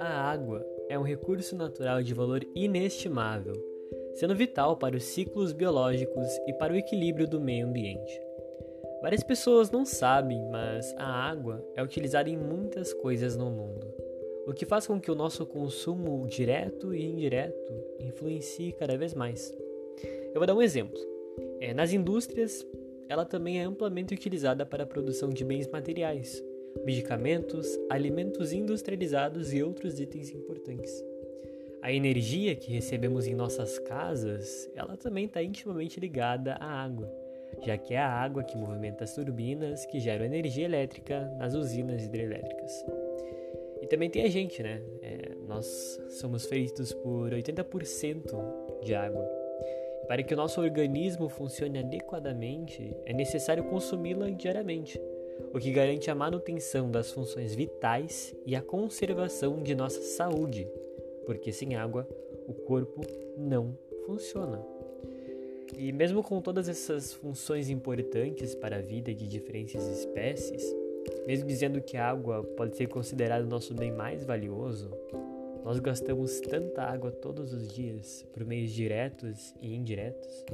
A água é um recurso natural de valor inestimável, sendo vital para os ciclos biológicos e para o equilíbrio do meio ambiente. Várias pessoas não sabem, mas a água é utilizada em muitas coisas no mundo, o que faz com que o nosso consumo direto e indireto influencie cada vez mais. Eu vou dar um exemplo. É, nas indústrias, ela também é amplamente utilizada para a produção de bens materiais, medicamentos, alimentos industrializados e outros itens importantes. A energia que recebemos em nossas casas, ela também está intimamente ligada à água, já que é a água que movimenta as turbinas que geram energia elétrica nas usinas hidrelétricas. E também tem a gente, né? É, nós somos feitos por 80% de água. Para que o nosso organismo funcione adequadamente, é necessário consumi-la diariamente o que garante a manutenção das funções vitais e a conservação de nossa saúde, porque sem água o corpo não funciona. E mesmo com todas essas funções importantes para a vida de diferentes espécies, mesmo dizendo que a água pode ser considerada o nosso bem mais valioso, nós gastamos tanta água todos os dias por meios diretos e indiretos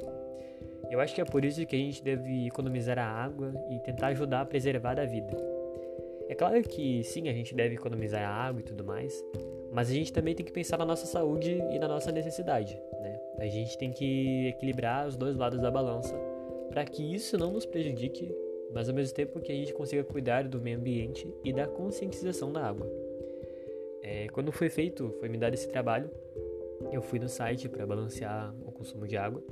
eu acho que é por isso que a gente deve economizar a água e tentar ajudar a preservar a vida. É claro que sim, a gente deve economizar a água e tudo mais, mas a gente também tem que pensar na nossa saúde e na nossa necessidade, né? A gente tem que equilibrar os dois lados da balança para que isso não nos prejudique, mas ao mesmo tempo que a gente consiga cuidar do meio ambiente e da conscientização da água. É, quando foi feito, foi me dado esse trabalho, eu fui no site para balancear o consumo de água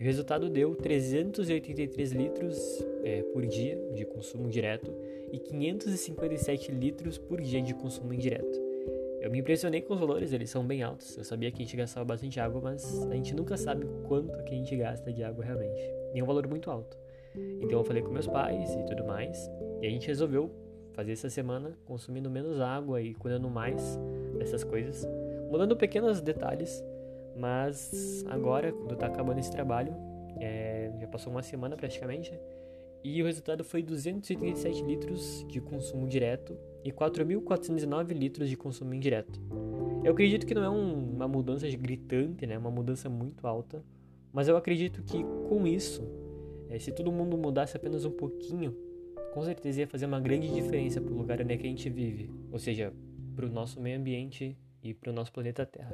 o resultado deu 383 litros é, por dia de consumo direto e 557 litros por dia de consumo indireto. Eu me impressionei com os valores, eles são bem altos. Eu sabia que a gente gastava bastante água, mas a gente nunca sabe quanto que a gente gasta de água realmente. E é um valor muito alto. Então eu falei com meus pais e tudo mais, e a gente resolveu fazer essa semana consumindo menos água e cuidando mais dessas coisas, mudando pequenos detalhes mas agora, quando tá acabando esse trabalho, é, já passou uma semana praticamente, e o resultado foi 237 litros de consumo direto e 4.409 litros de consumo indireto. Eu acredito que não é um, uma mudança gritante, né? Uma mudança muito alta, mas eu acredito que com isso, é, se todo mundo mudasse apenas um pouquinho, com certeza ia fazer uma grande diferença para o lugar onde é que a gente vive, ou seja, para o nosso meio ambiente e para o nosso planeta Terra.